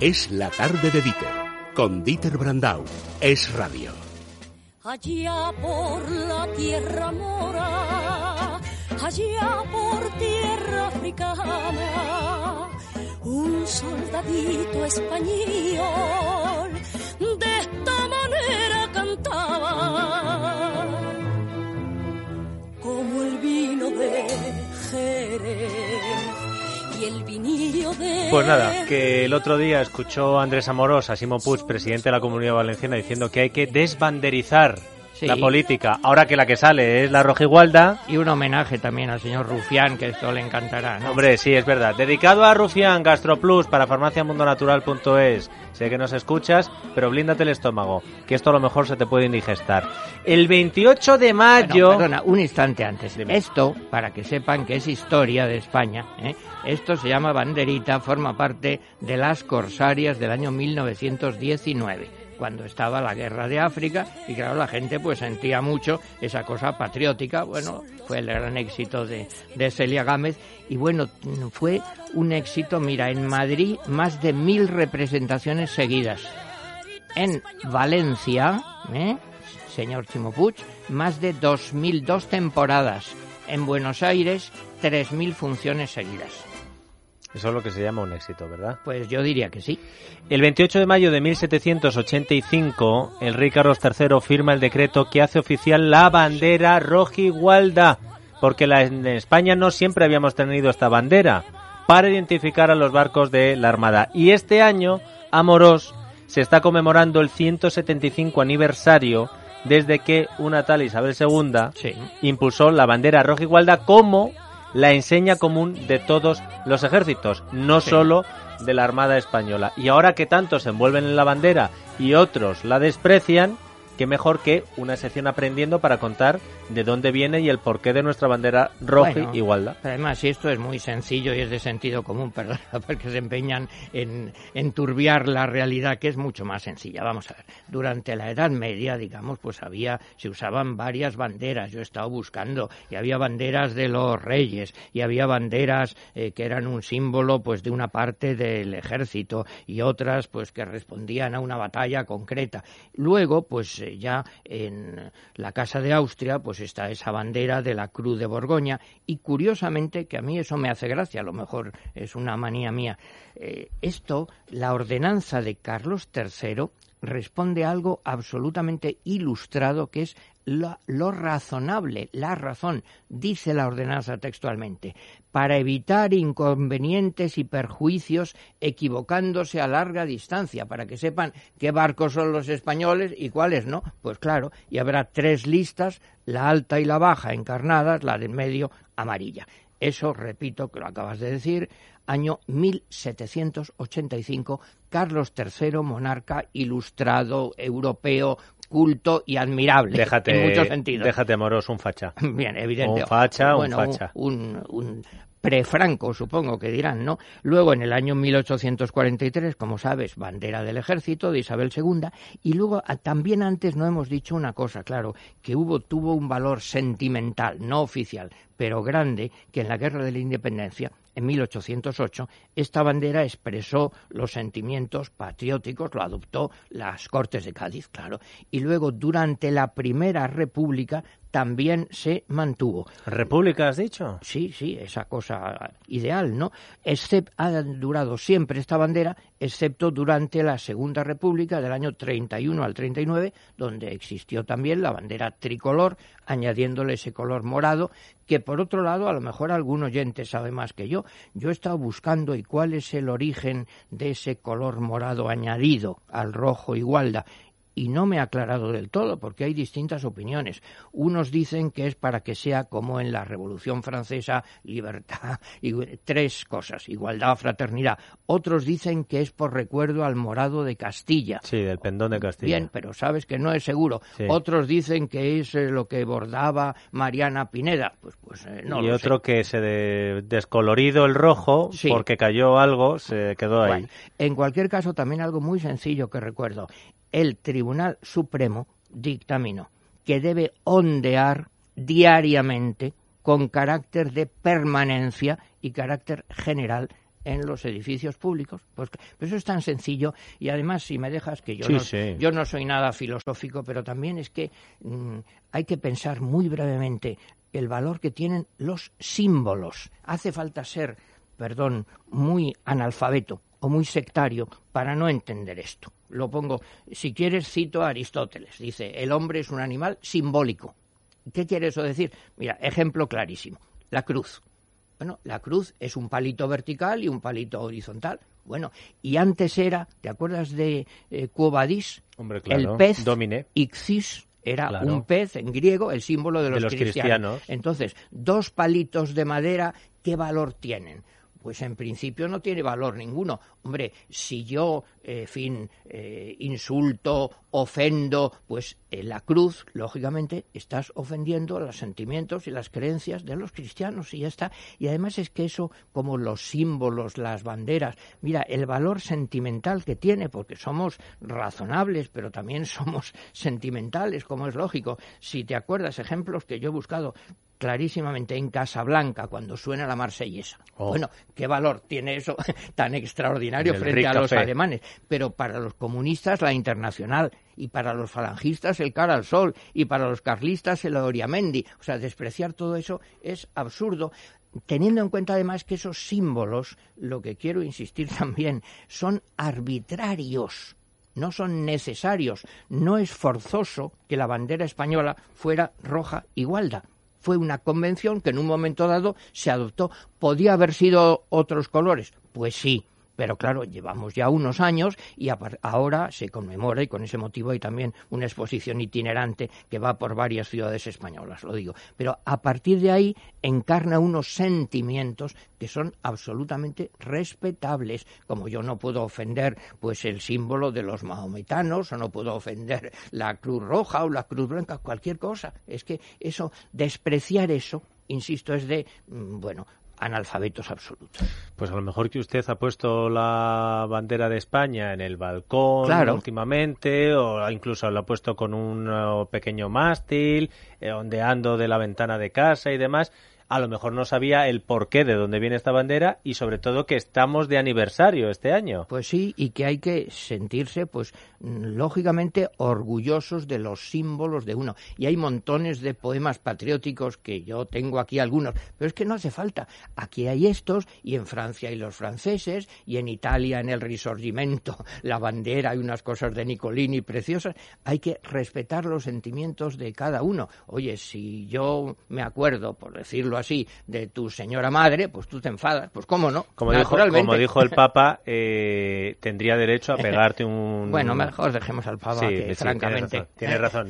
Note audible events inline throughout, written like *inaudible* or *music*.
Es la tarde de Dieter, con Dieter Brandau. Es radio. Allá por la tierra mora, allá por tierra africana, un soldadito español pues nada, que el otro día escuchó Andrés Amorós a Simón Puig, presidente de la Comunidad Valenciana, diciendo que hay que desbanderizar la política. Ahora que la que sale es la Rojigualda. Y un homenaje también al señor Rufián, que esto le encantará. Hombre, sí, es verdad. Dedicado a Rufián, GastroPlus, para farmaciamundonatural.es. Sé que nos escuchas, pero blíndate el estómago, que esto a lo mejor se te puede indigestar. El 28 de mayo... perdona, un instante antes. Esto, para que sepan que es historia de España, ¿eh? esto se llama banderita, forma parte de las corsarias del año 1919 cuando estaba la guerra de África y claro, la gente pues sentía mucho esa cosa patriótica, bueno, fue el gran éxito de, de Celia Gámez y bueno, fue un éxito, mira, en Madrid más de mil representaciones seguidas, en Valencia, ¿eh? señor Chimopuch, más de 2.002 temporadas, en Buenos Aires 3.000 funciones seguidas. Eso es lo que se llama un éxito, ¿verdad? Pues yo diría que sí. El 28 de mayo de 1785, el rey Carlos III firma el decreto que hace oficial la bandera rojigualda, porque en España no siempre habíamos tenido esta bandera, para identificar a los barcos de la Armada. Y este año, Amorós, se está conmemorando el 175 aniversario desde que una tal Isabel II impulsó la bandera rojigualda como la enseña común de todos los ejércitos, no solo de la Armada Española. Y ahora que tantos se envuelven en la bandera y otros la desprecian, qué mejor que una sección aprendiendo para contar de dónde viene y el porqué de nuestra bandera roja y igualdad. Además, esto es muy sencillo y es de sentido común, *laughs* perdón, porque se empeñan en enturbiar la realidad, que es mucho más sencilla. Vamos a ver, durante la Edad Media, digamos, pues había, se usaban varias banderas, yo he estado buscando, y había banderas de los reyes, y había banderas eh, que eran un símbolo, pues, de una parte del ejército, y otras, pues, que respondían a una batalla concreta. Luego, pues, ya en la Casa de Austria, pues está esa bandera de la Cruz de Borgoña y curiosamente, que a mí eso me hace gracia, a lo mejor es una manía mía, eh, esto, la ordenanza de Carlos III responde a algo absolutamente ilustrado que es lo, razonable, la razón, dice la ordenanza textualmente, para evitar inconvenientes y perjuicios equivocándose a larga distancia, para que sepan qué barcos son los españoles y cuáles no. Pues claro, y habrá tres listas, la alta y la baja encarnadas, la del medio amarilla. Eso, repito, que lo acabas de decir, año 1785, Carlos III, monarca ilustrado, europeo, culto y admirable déjate, en muchos sentidos. Déjate, moros, un facha. *laughs* Bien, evidente. Un facha, un facha. Un, un, prefranco, supongo que dirán, ¿no? Luego, en el año 1843, como sabes, bandera del ejército de Isabel II, y luego también antes no hemos dicho una cosa, claro, que hubo, tuvo un valor sentimental, no oficial, pero grande, que en la Guerra de la Independencia en 1808, esta bandera expresó los sentimientos patrióticos, lo adoptó las Cortes de Cádiz, claro, y luego durante la Primera República también se mantuvo. ¿República has dicho? Sí, sí, esa cosa ideal, ¿no? Except, ha durado siempre esta bandera, excepto durante la Segunda República del año 31 al 39, donde existió también la bandera tricolor, añadiéndole ese color morado, que por otro lado, a lo mejor algún oyente sabe más que yo. Yo he estado buscando y cuál es el origen de ese color morado añadido al rojo igualda y no me ha aclarado del todo porque hay distintas opiniones. Unos dicen que es para que sea como en la Revolución Francesa, libertad y tres cosas, igualdad, fraternidad. Otros dicen que es por recuerdo al morado de Castilla. Sí, del pendón de Castilla. Bien, pero sabes que no es seguro. Otros dicen que es eh, lo que bordaba Mariana Pineda. Pues, pues eh, no. Y otro que se descolorido el rojo porque cayó algo, se quedó ahí. en cualquier caso, también algo muy sencillo que recuerdo el Tribunal Supremo dictaminó que debe ondear diariamente con carácter de permanencia y carácter general en los edificios públicos. Pues, eso es tan sencillo y además, si me dejas que yo, no, yo no soy nada filosófico, pero también es que mm, hay que pensar muy brevemente el valor que tienen los símbolos. Hace falta ser, perdón, muy analfabeto o muy sectario para no entender esto. Lo pongo, si quieres, cito a Aristóteles. Dice, el hombre es un animal simbólico. ¿Qué quiere eso decir? Mira, ejemplo clarísimo. La cruz. Bueno, la cruz es un palito vertical y un palito horizontal. Bueno, y antes era, ¿te acuerdas de eh, Hombre, claro. El pez Domine. Ixis era un pez en griego, el símbolo de los, cristianos. Entonces, dos palitos de madera, ¿qué valor tienen? Pues en principio no tiene valor ninguno. Hombre, si yo, eh, fin, eh, insulto, ofendo, pues en la cruz, lógicamente, estás ofendiendo los sentimientos y las creencias de los cristianos y ya está. Y además es que eso, como los símbolos, las banderas, mira, el valor sentimental que tiene, porque somos razonables, pero también *laughs* somos sentimentales, como es lógico. Si te acuerdas, ejemplos que yo he buscado, clarísimamente en Casablanca cuando suena la marsellesa. Oh. Bueno, ¿qué valor tiene eso *laughs* tan extraordinario frente a los alemanes? Pero para los comunistas la internacional y para los falangistas el cara al sol y para los carlistas el Oriamendi. O sea, despreciar todo eso es absurdo teniendo en cuenta además que esos símbolos, lo que quiero insistir *laughs* también, son arbitrarios no son necesarios. No es forzoso que la bandera española fuera roja igualda fue una convención que en un momento dado se adoptó. ¿Podía haber sido otros colores? Pues sí, pero claro, llevamos ya unos años y ahora se conmemora y con ese motivo hay también una exposición itinerante que va por varias ciudades españolas, lo digo. Pero a partir de ahí encarna unos sentimientos que son absolutamente respetables, como yo no puedo ofender pues el símbolo de los mahometanos o no puedo ofender la cruz roja o la cruz blanca, cualquier cosa. Es que eso despreciar eso insisto, es de, mm, bueno, analfabetos absolutos. Pues a lo mejor que usted ha puesto la bandera de España en el balcón últimamente, o incluso lo ha puesto con un uh, pequeño mástil, eh, ondeando de la ventana de casa y demás a lo mejor no sabía el porqué de dónde viene esta bandera y sobre todo que estamos de aniversario este año. Pues sí, y que hay que sentirse, pues lógicamente orgullosos de los símbolos de uno. Y hay montones de poemas patrióticos que yo tengo aquí algunos, pero es que no hace falta. Aquí hay estos y en Francia hay los franceses y en Italia en el Risorgimento *laughs* la bandera hay unas cosas de Nicolini preciosas. Hay que respetar los sentimientos de cada uno. Oye, si yo me acuerdo, por decirlo así de tu señora madre, pues tú te enfadas. Pues cómo no, como dijo, como dijo el Papa, *laughs* eh, tendría derecho a pegarte un... *laughs* Bueno, mejor dejemos al Papa, que francamente... Tiene razón,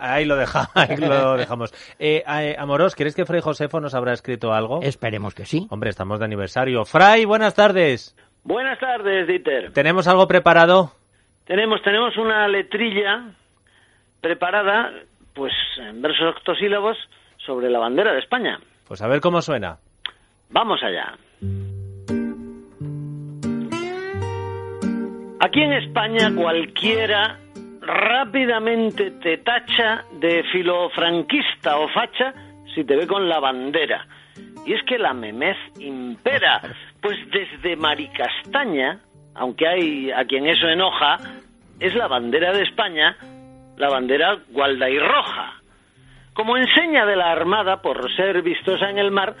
ahí, lo *laughs* lo dejamos. Eh, eh, Amoros, ¿crees que Fray Josefo nos habrá escrito algo? Esperemos que sí. Hombre, estamos de aniversario. Fray, buenas tardes. Buenas tardes, Dieter. ¿Tenemos algo preparado? Tenemos, tenemos una letrilla preparada, pues en versos octosílabos, sobre la bandera de España. Pues a ver cómo suena. Vamos allá. Aquí en España cualquiera rápidamente te tacha de filofranquista o facha si te ve con la bandera. Y es que la memez impera, *laughs* pues desde Maricastaña, aunque hay a quien eso enoja, es la bandera de España, la bandera gualda y roja. Como enseña de la Armada por ser vistosa en el mar,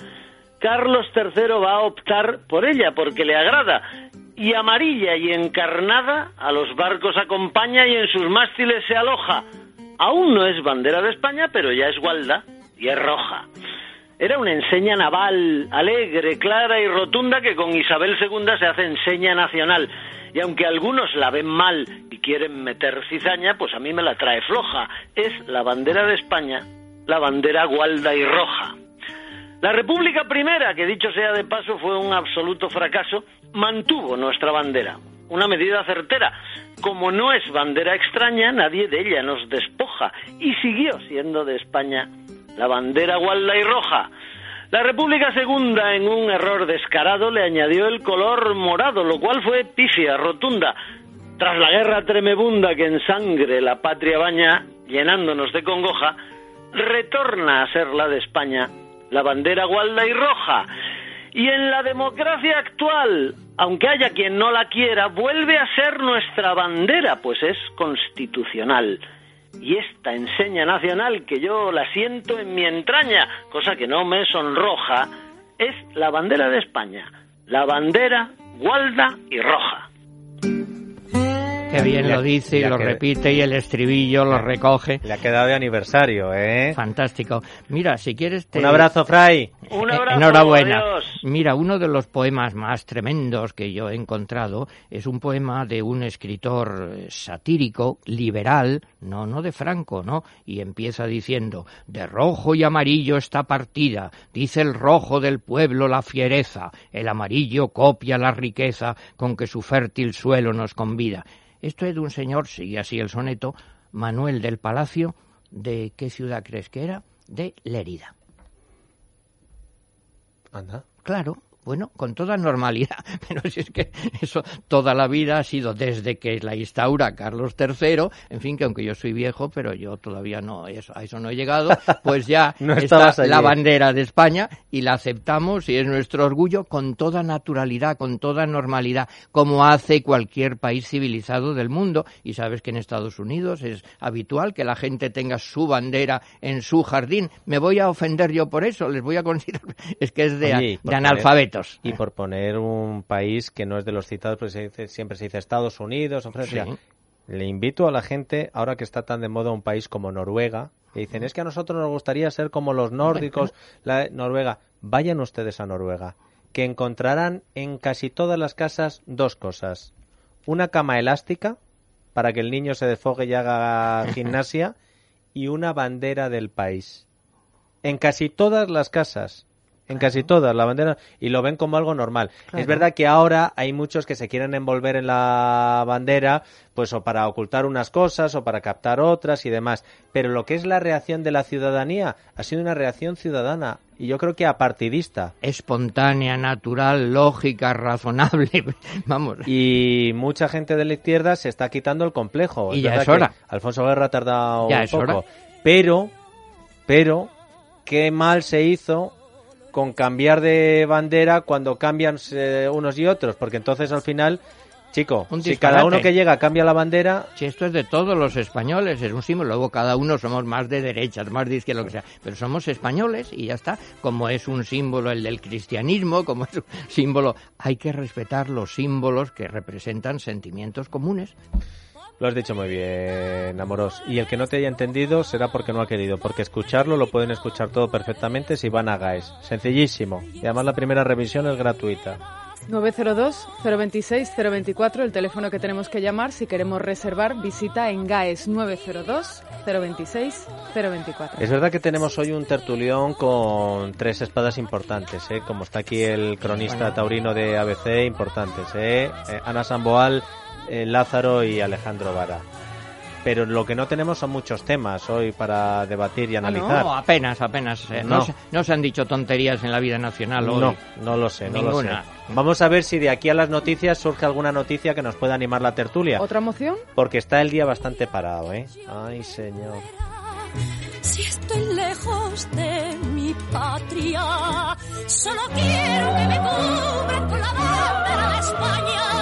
Carlos III va a optar por ella porque le agrada. Y amarilla y encarnada a los barcos acompaña y en sus mástiles se aloja. Aún no es bandera de España, pero ya es gualda y es roja. Era una enseña naval alegre, clara y rotunda que con Isabel II se hace enseña nacional. Y aunque algunos la ven mal y quieren meter cizaña, pues a mí me la trae floja. Es la bandera de España la bandera gualda y roja. La República Primera, que dicho sea de paso fue un absoluto fracaso, mantuvo nuestra bandera, una medida certera. Como no es bandera extraña, nadie de ella nos despoja y siguió siendo de España la bandera gualda y roja. La República Segunda, en un error descarado, le añadió el color morado, lo cual fue pifia, rotunda. Tras la guerra tremebunda que en sangre la patria baña, llenándonos de congoja, retorna a ser la de España, la bandera gualda y roja. Y en la democracia actual, aunque haya quien no la quiera, vuelve a ser nuestra bandera, pues es constitucional. Y esta enseña nacional que yo la siento en mi entraña, cosa que no me sonroja, es la bandera de España, la bandera gualda y roja. Qué bien lo dice y lo que- repite y el estribillo lo recoge. Le ha quedado de aniversario, ¿eh? Fantástico. Mira, si quieres te... Un abrazo, Fray. Un Eh, abrazo, Enhorabuena. adiós. Mira, uno de los poemas más tremendos que yo he encontrado es un poema de un escritor satírico, liberal, no, no de Franco, ¿no? Y empieza diciendo, de rojo y amarillo está partida, dice el rojo del pueblo la fiereza, el amarillo copia la riqueza con que su fértil suelo nos convida. Esto es de un señor, sigue así el soneto, Manuel del Palacio, ¿de qué ciudad crees que era? De Lérida. Anda. Claro, bueno, con toda normalidad, *laughs* pero si es que eso toda la vida ha sido desde que la instaura Carlos III, en fin, que aunque yo soy viejo, pero yo todavía no, eso, a eso no he llegado, *laughs* pues ya No está la bandera de España y la aceptamos y es nuestro orgullo con toda naturalidad, con toda normalidad, como hace cualquier país civilizado del mundo. Y sabes que en Estados Unidos es habitual que la gente tenga su bandera en su jardín. Me voy a ofender yo por eso, les voy a considerar, *laughs* es que es de, Oye, de poner- Y por poner un país que no es de los citados, se dice- siempre se dice Estados Unidos o Francia. Sí. Le invito a la gente, ahora que está tan de moda un país como Noruega, que dicen, es que a nosotros nos gustaría ser como los nórdicos, la Noruega. Vayan ustedes a Noruega, que encontrarán en casi todas las casas dos cosas. Una cama elástica, para que el niño se desfogue y haga *laughs* gimnasia, y una bandera del país. En casi todas las casas. En casi todas, la bandera, y lo ven como algo normal. Es verdad que ahora hay muchos que se quieren envolver en la bandera, pues o para ocultar unas cosas o para captar otras y demás. Pero lo que es la reacción de la ciudadanía ha sido una reacción ciudadana y yo creo que apartidista. espontánea, natural, lógica, razonable. *laughs* Vamos. Y mucha gente de la izquierda se está quitando el complejo. Y ya verdad es hora. Alfonso Guerra ha tardado Ya un es poco. hora. Pero, pero, qué mal se hizo con cambiar de bandera cuando cambian eh, unos y otros. Porque entonces al final, chico, Un si cada uno que llega cambia la bandera, Si esto es de todos los españoles, es un símbolo. Luego cada uno somos más de derechas, más de izquierda, lo que sea. Pero somos españoles y ya está. Como es un símbolo el del cristianismo, como es un símbolo, hay que respetar los símbolos que representan sentimientos comunes. Lo has dicho muy bien, Amorós. Y el que no te haya entendido será porque no ha querido, porque escucharlo lo pueden escuchar todo perfectamente si van a GAES. Sencillísimo. Y además la primera revisión es gratuita. 902-026-024, el teléfono que tenemos que llamar si queremos reservar visita en GAES 902-026-024. Es verdad que tenemos hoy un tertulión con tres espadas importantes, ¿eh? como está aquí el cronista Bueno. taurino de ABC, importantes. ¿eh? Eh, Ana Samboal, eh, Lázaro y Alejandro Vara. Pero lo que no tenemos son muchos temas hoy para debatir y analizar. No, apenas, apenas. eh, no. No. se, no se han dicho tonterías en la vida nacional hoy. No, no lo sé, no Ninguna. lo sé. Vamos a ver si de aquí a las noticias surge alguna noticia que nos pueda animar la tertulia. ¿Otra moción? Porque está el día bastante parado, ¿eh? Ay, señor. Si estoy lejos de mi patria, solo quiero que me cubran con la bandera de España.